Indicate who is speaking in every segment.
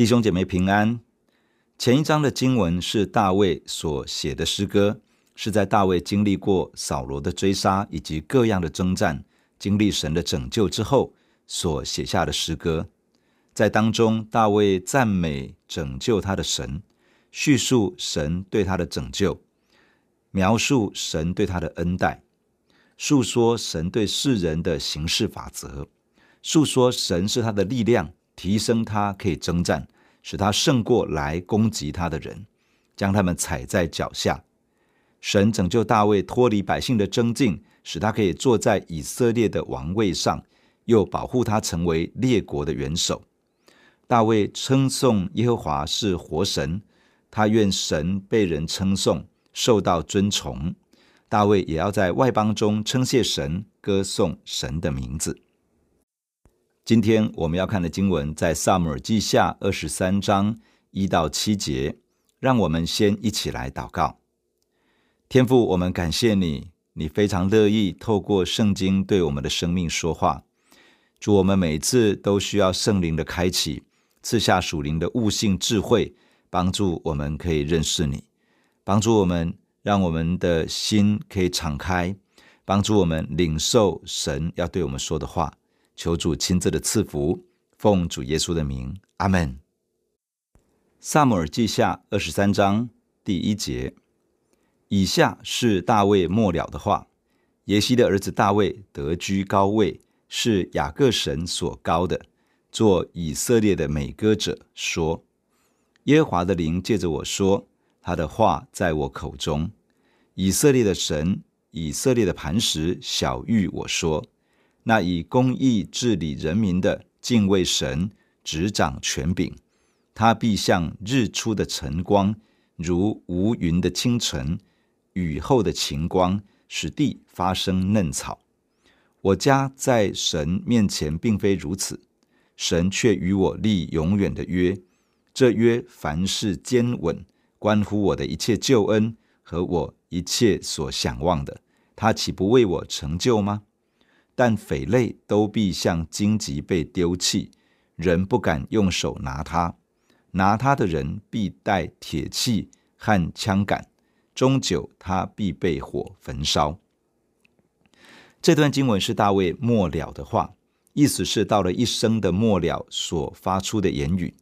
Speaker 1: 弟兄姐妹平安。前一章的经文是大卫所写的诗歌，是在大卫经历过扫罗的追杀以及各样的征战，经历神的拯救之后所写下的诗歌。在当中，大卫赞美拯救他的神，叙述神对他的拯救，描述神对他的恩待，述说神对世人的行事法则，述说神是他的力量。提升他可以征战，使他胜过来攻击他的人，将他们踩在脚下。神拯救大卫脱离百姓的争竞，使他可以坐在以色列的王位上，又保护他成为列国的元首。大卫称颂耶和华是活神，他愿神被人称颂，受到尊崇。大卫也要在外邦中称谢神，歌颂神的名字。今天我们要看的经文在撒母耳记下二十三章一到七节，让我们先一起来祷告。天父，我们感谢你，你非常乐意透过圣经对我们的生命说话。主，我们每次都需要圣灵的开启，赐下属灵的悟性智慧，帮助我们可以认识你，帮助我们让我们的心可以敞开，帮助我们领受神要对我们说的话。求主亲自的赐福，奉主耶稣的名，阿门。撒母耳记下二十三章第一节，以下是大卫末了的话：耶西的儿子大卫得居高位，是雅各神所高的，做以色列的美歌者，说：耶和华的灵借着我说，他的话在我口中。以色列的神，以色列的磐石，晓諭我说。那以公义治理人民的，敬畏神，执掌权柄，他必像日出的晨光，如无云的清晨，雨后的晴光，使地发生嫩草。我家在神面前并非如此，神却与我立永远的约。这约凡事坚稳，关乎我的一切救恩和我一切所想望的，他岂不为我成就吗？但匪类都必像荆棘被丢弃，人不敢用手拿它。拿它的人必带铁器和枪杆，终久它必被火焚烧。这段经文是大卫末了的话，意思是到了一生的末了所发出的言语。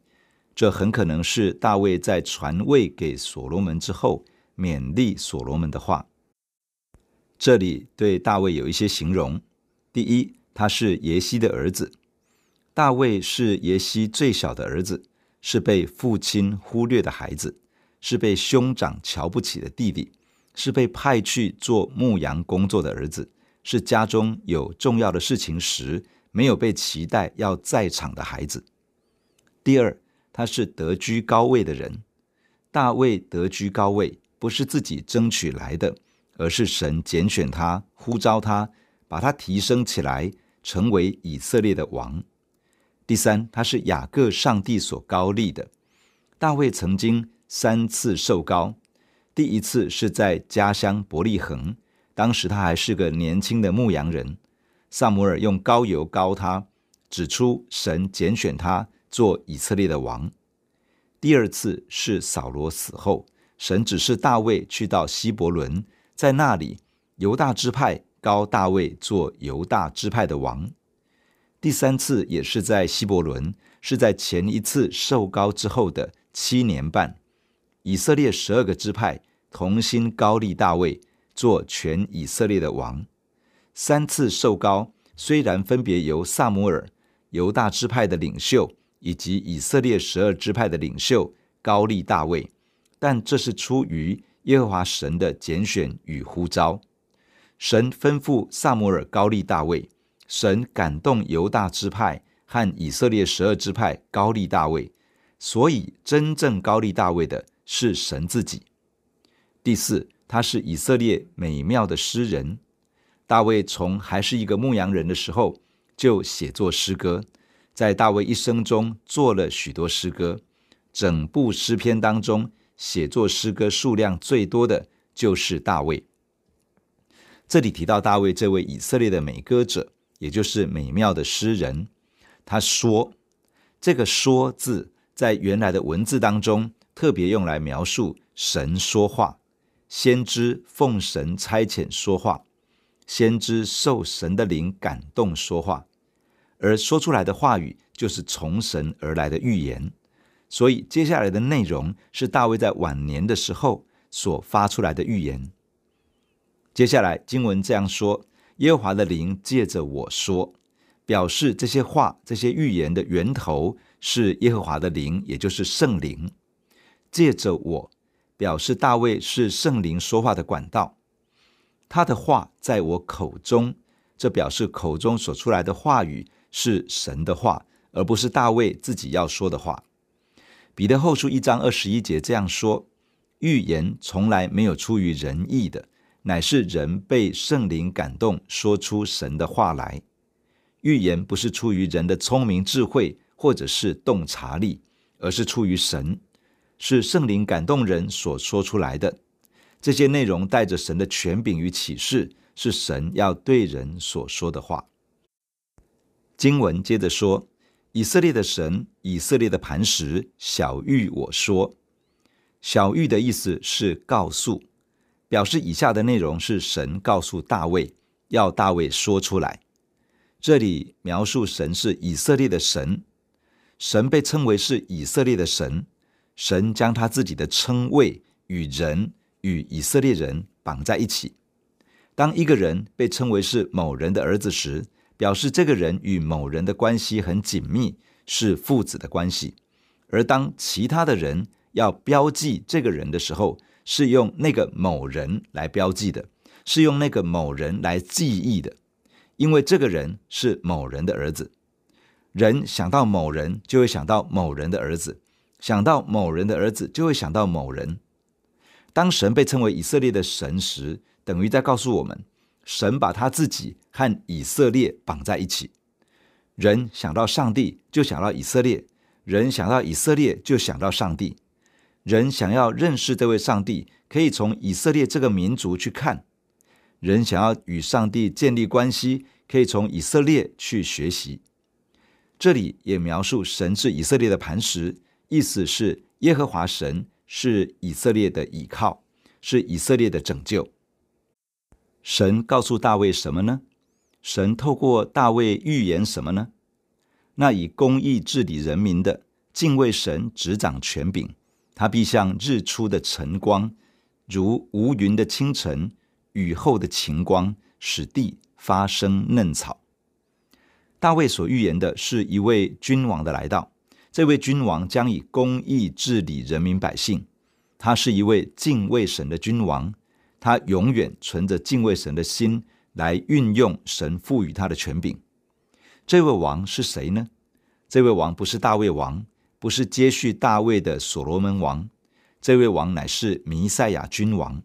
Speaker 1: 这很可能是大卫在传位给所罗门之后勉励所罗门的话。这里对大卫有一些形容。第一，他是耶西的儿子。大卫是耶西最小的儿子，是被父亲忽略的孩子，是被兄长瞧不起的弟弟，是被派去做牧羊工作的儿子，是家中有重要的事情时没有被期待要在场的孩子。第二，他是得居高位的人。大卫得居高位，不是自己争取来的，而是神拣选他，呼召他。把他提升起来，成为以色列的王。第三，他是雅各上帝所高立的。大卫曾经三次受膏，第一次是在家乡伯利恒，当时他还是个年轻的牧羊人。撒母耳用膏油膏他，指出神拣选他做以色列的王。第二次是扫罗死后，神指示大卫去到希伯伦，在那里犹大支派。高大卫做犹大支派的王。第三次也是在希伯伦，是在前一次受膏之后的七年半，以色列十二个支派同心高立大卫做全以色列的王。三次受膏虽然分别由撒母耳、犹大支派的领袖以及以色列十二支派的领袖高立大卫，但这是出于耶和华神的拣选与呼召。神吩咐撒母耳高立大卫，神感动犹大支派和以色列十二支派高立大卫，所以真正高立大卫的是神自己。第四，他是以色列美妙的诗人。大卫从还是一个牧羊人的时候就写作诗歌，在大卫一生中做了许多诗歌。整部诗篇当中，写作诗歌数量最多的就是大卫。这里提到大卫这位以色列的美歌者，也就是美妙的诗人。他说：“这个‘说’字在原来的文字当中特别用来描述神说话，先知奉神差遣说话，先知受神的灵感动说话，而说出来的话语就是从神而来的预言。所以接下来的内容是大卫在晚年的时候所发出来的预言。接下来经文这样说：“耶和华的灵借着我说。”表示这些话、这些预言的源头是耶和华的灵，也就是圣灵。借着我，表示大卫是圣灵说话的管道。他的话在我口中，这表示口中所出来的话语是神的话，而不是大卫自己要说的话。彼得后书一章二十一节这样说：预言从来没有出于人意的，乃是人被圣灵感动，说出神的话来。预言不是出于人的聪明智慧，或者是洞察力，而是出于神，是圣灵感动人所说出来的。这些内容带着神的权柄与启示，是神要对人所说的话。经文接着说：“以色列的神，以色列的磐石，小玉我说。”小玉的意思是告诉，表示以下的内容是神告诉大卫，要大卫说出来。这里描述神是以色列的神，神被称为是以色列的神，神将他自己的称谓与人与以色列人绑在一起。当一个人被称为是某人的儿子时，表示这个人与某人的关系很紧密，是父子的关系；而当其他的人要标记这个人的时候，是用那个某人来标记的，是用那个某人来记忆的。因为这个人是某人的儿子，人想到某人就会想到某人的儿子，想到某人的儿子就会想到某人。当神被称为以色列的神时，等于在告诉我们，神把他自己和以色列绑在一起。人想到上帝就想到以色列，人想到以色列就想到上帝。人想要认识这位上帝，可以从以色列这个民族去看。人想要与上帝建立关系，可以从以色列去学习。这里也描述神是以色列的磐石，意思是耶和华神是以色列的依靠，是以色列的拯救。神告诉大卫什么呢？神透过大卫预言什么呢？那以公义治理人民的，敬畏神执掌权柄，他必像日出的晨光，如无云的清晨。雨后的晴光，使地发生嫩草。大卫所预言的是一位君王的来到，这位君王将以公义治理人民百姓。他是一位敬畏神的君王，他永远存着敬畏神的心来运用神赋予他的权柄。这位王是谁呢？这位王不是大卫王，不是接续大卫的所罗门王，这位王乃是弥赛亚君王。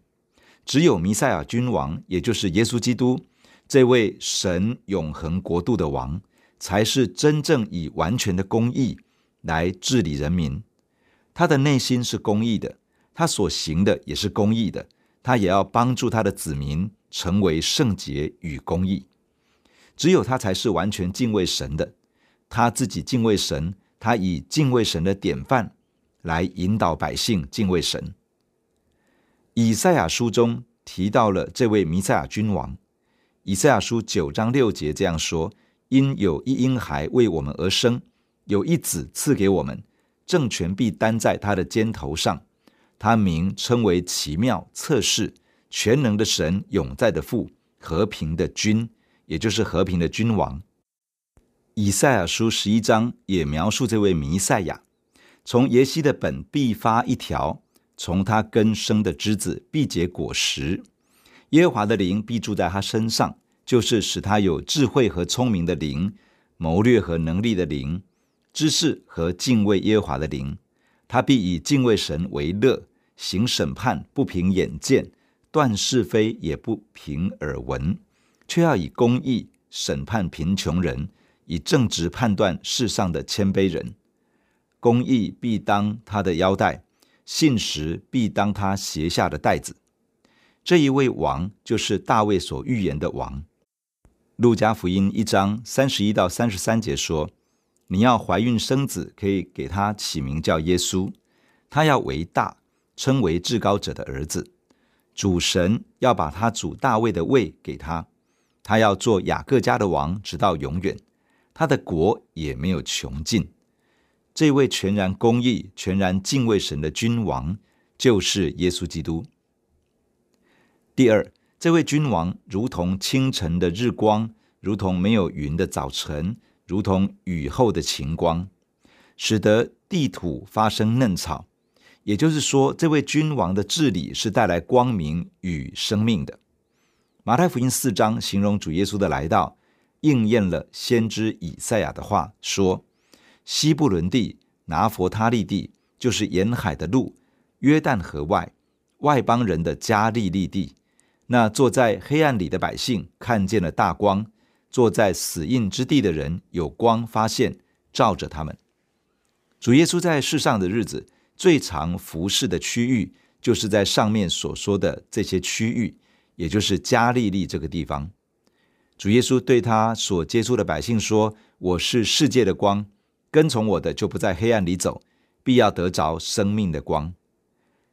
Speaker 1: 只有弥赛亚君王，也就是耶稣基督，这位神永恒国度的王，才是真正以完全的公义来治理人民。他的内心是公义的，他所行的也是公义的，他也要帮助他的子民成为圣洁与公义。只有他才是完全敬畏神的，他自己敬畏神，他以敬畏神的典范来引导百姓敬畏神。以赛亚书中提到了这位弥赛亚君王。以赛亚书九章六节这样说：“因有一婴孩为我们而生，有一子赐给我们，政权必担在他的肩头上。他名称为奇妙、策士、全能的神、永在的父、和平的君，也就是和平的君王。”以赛亚书十一章也描述这位弥赛亚，从耶西的本必发一条。从他根生的枝子必结果实，耶和华的灵必住在他身上，就是使他有智慧和聪明的灵，谋略和能力的灵，知识和敬畏耶和华的灵。他必以敬畏神为乐，行审判不凭眼见，断是非也不凭耳闻，却要以公义审判贫穷人，以正直判断世上的谦卑人。公义必当他的腰带。信实必当他鞋下的带子。这一位王就是大卫所预言的王。路加福音一章三十一到三十三节说：“你要怀孕生子，可以给他起名叫耶稣，他要为大，称为至高者的儿子。主神要把他主大卫的位给他，他要做雅各家的王，直到永远，他的国也没有穷尽。这位全然公义、全然敬畏神的君王，就是耶稣基督。第二，这位君王如同清晨的日光，如同没有云的早晨，如同雨后的晴光，使得地土发生嫩草。也就是说，这位君王的治理是带来光明与生命的。马太福音四章形容主耶稣的来到，应验了先知以赛亚的话，说：“西布伦地、拿弗他利地，就是沿海的路，约旦河外，外邦人的加利利地。”那坐在黑暗里的百姓看见了大光，坐在死荫之地的人有光发现，照着他们。主耶稣在世上的日子，最常服侍的区域，就是在上面所说的这些区域，也就是加利利这个地方。主耶稣对他所接触的百姓说：“我是世界的光，跟从我的就不在黑暗里走，必要得着生命的光。”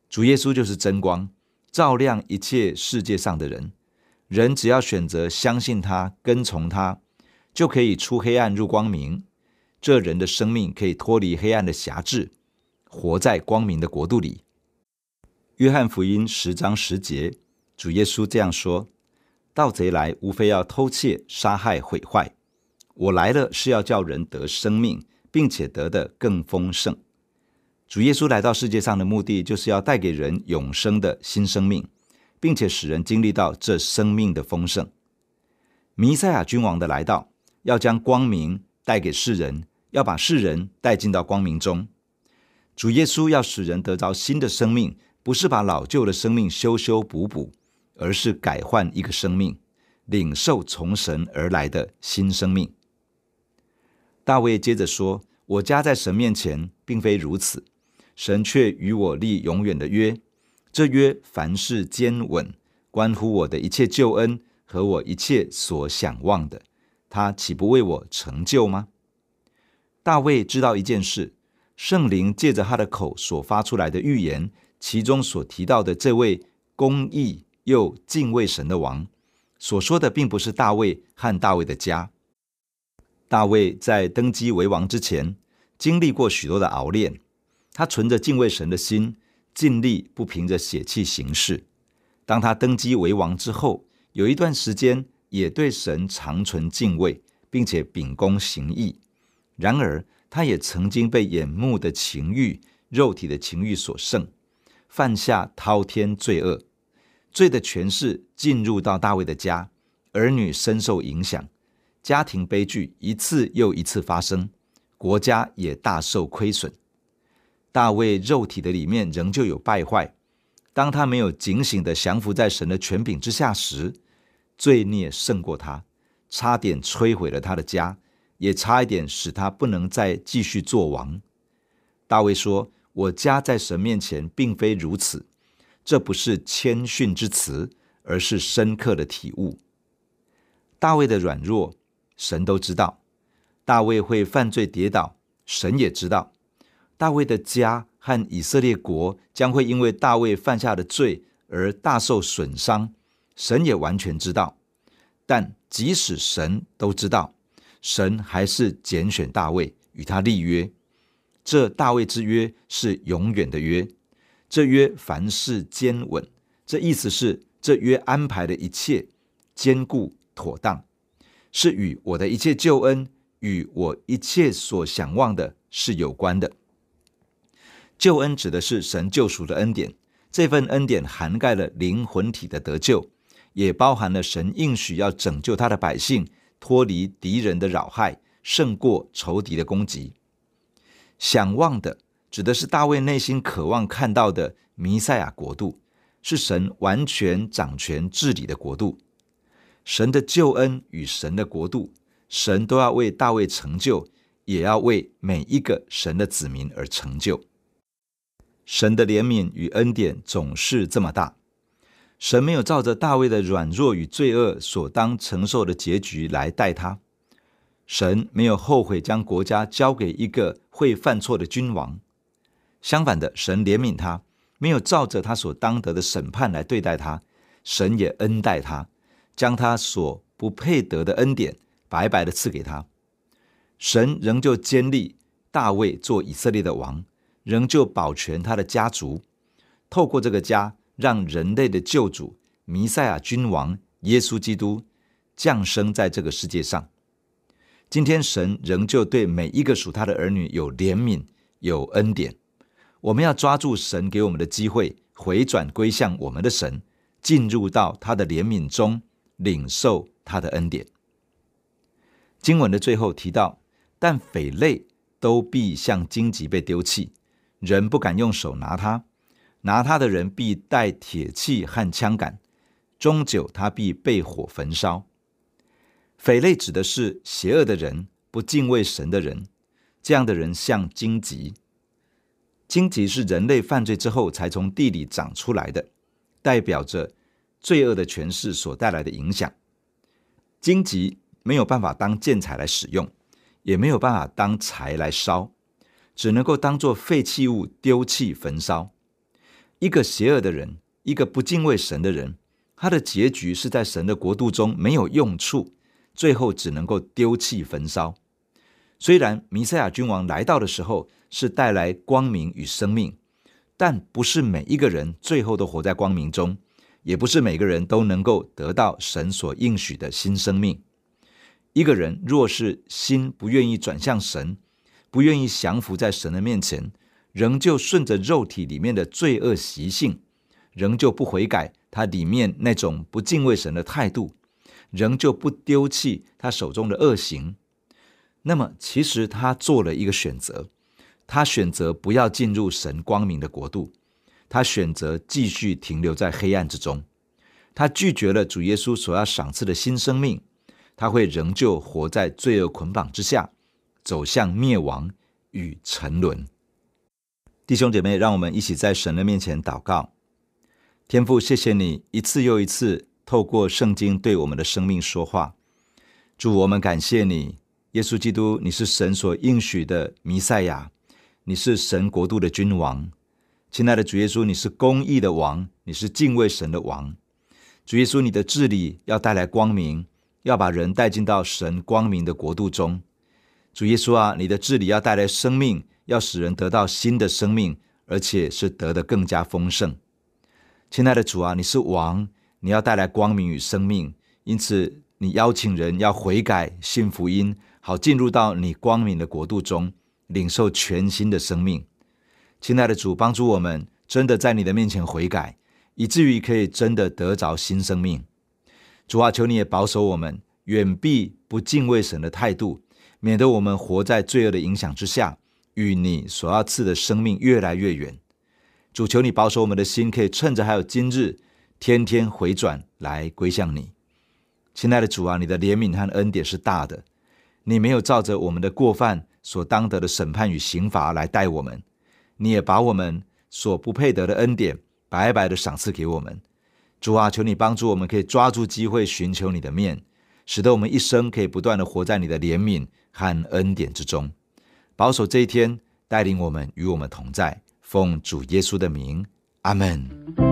Speaker 1: 主耶稣就是真光。照亮一切世界上的人，人只要选择相信他、跟从他，就可以出黑暗入光明。这人的生命可以脱离黑暗的辖制，活在光明的国度里。约翰福音十章十节，主耶稣这样说：“盗贼来，无非要偷窃、杀害、毁坏。我来了，是要叫人得生命，并且得的更丰盛。”主耶稣来到世界上的目的，就是要带给人永生的新生命，并且使人经历到这生命的丰盛。弥赛亚君王的来到，要将光明带给世人，要把世人带进到光明中。主耶稣要使人得着新的生命，不是把老旧的生命修修补补，而是改换一个生命，领受从神而来的新生命。大卫接着说：“我家在神面前，并非如此。”神却与我立永远的约，这约凡事坚稳，关乎我的一切救恩和我一切所想望的，他岂不为我成就吗？大卫知道一件事，圣灵借着他的口所发出来的预言，其中所提到的这位公义又敬畏神的王，所说的并不是大卫和大卫的家。大卫在登基为王之前，经历过许多的熬炼。他存着敬畏神的心，尽力不凭着血气行事。当他登基为王之后，有一段时间也对神长存敬畏，并且秉公行义。然而，他也曾经被眼目的情欲、肉体的情欲所胜，犯下滔天罪恶。罪的权势进入到大卫的家，儿女深受影响，家庭悲剧一次又一次发生，国家也大受亏损。大卫肉体的里面仍旧有败坏，当他没有警醒地降服在神的权柄之下时，罪孽胜过他，差点摧毁了他的家，也差一点使他不能再继续做王。大卫说：“我家在神面前并非如此。”这不是谦逊之词，而是深刻的体悟。大卫的软弱，神都知道；大卫会犯罪跌倒，神也知道。大卫的家和以色列国将会因为大卫犯下的罪而大受损伤，神也完全知道。但即使神都知道，神还是拣选大卫与他立约。这大卫之约是永远的约，这约凡事坚稳。这意思是这约安排的一切坚固妥当，是与我的一切救恩与我一切所想望的是有关的。救恩指的是神救赎的恩典，这份恩典涵盖了灵魂体的得救，也包含了神应许要拯救他的百姓脱离敌人的扰害，胜过仇敌的攻击。想望的指的是大卫内心渴望看到的弥赛亚国度，是神完全掌权治理的国度。神的救恩与神的国度，神都要为大卫成就，也要为每一个神的子民而成就。神的怜悯与恩典总是这么大，神没有照着大卫的软弱与罪恶所当承受的结局来待他。神没有后悔将国家交给一个会犯错的君王，相反的，神怜悯他，没有照着他所当得的审判来对待他，神也恩待他，将他所不配得的恩典白白的赐给他。神仍旧坚立大卫做以色列的王，仍旧保全他的家族，透过这个家，让人类的救主弥赛亚君王耶稣基督降生在这个世界上。今天神仍旧对每一个属他的儿女有怜悯、有恩典。我们要抓住神给我们的机会，回转归向我们的神，进入到他的怜悯中，领受他的恩典。经文的最后提到，但匪类都必像荆棘被丢弃，人不敢用手拿它，拿它的人必带铁器和枪杆，终久他必被火焚烧。匪类指的是邪恶的人，不敬畏神的人。这样的人像荆棘，荆棘是人类犯罪之后才从地里长出来的，代表着罪恶的权势所带来的影响。荆棘没有办法当建材来使用，也没有办法当柴来烧，只能够当做废弃物丢弃焚烧。一个邪恶的人，一个不敬畏神的人，他的结局是在神的国度中没有用处。最后只能够丢弃焚烧。虽然弥赛亚君王来到的时候是带来光明与生命，但不是每一个人最后都活在光明中，也不是每个人都能够得到神所应许的新生命。一个人若是心不愿意转向神，不愿意降服在神的面前，仍旧顺着肉体里面的罪恶习性，仍旧不悔改他里面那种不敬畏神的态度。仍旧不丢弃他手中的恶行，那么其实他做了一个选择，他选择不要进入神光明的国度，他选择继续停留在黑暗之中，他拒绝了主耶稣所要赏赐的新生命，他会仍旧活在罪恶捆绑之下，走向灭亡与沉沦。弟兄姐妹，让我们一起在神的面前祷告，天父，谢谢你一次又一次。透过圣经对我们的生命说话，主，我们感谢你，耶稣基督，你是神所应许的弥赛亚，你是神国度的君王。亲爱的主耶稣，你是公义的王，你是敬畏神的王。主耶稣，你的治理要带来光明，要把人带进到神光明的国度中。主耶稣啊，你的治理要带来生命，要使人得到新的生命，而且是得的更加丰盛。亲爱的主啊，你是王。你要带来光明与生命，因此你邀请人要悔改、信福音，好进入到你光明的国度中，领受全新的生命。亲爱的主，帮助我们真的在你的面前悔改，以至于可以真的得着新生命。主啊，求你也保守我们，远避不敬畏神的态度，免得我们活在罪恶的影响之下，与你所要赐的生命越来越远。主，求你保守我们的心，可以趁着还有今日。天天回转来归向你，亲爱的主啊，你的怜悯和恩典是大的。你没有照着我们的过犯所当得的审判与刑罚来待我们，你也把我们所不配得的恩典白白的赏赐给我们。主啊，求你帮助我们，可以抓住机会寻求你的面，使得我们一生可以不断的活在你的怜悯和恩典之中。保守这一天，带领我们与我们同在。奉主耶稣的名，阿
Speaker 2: 门。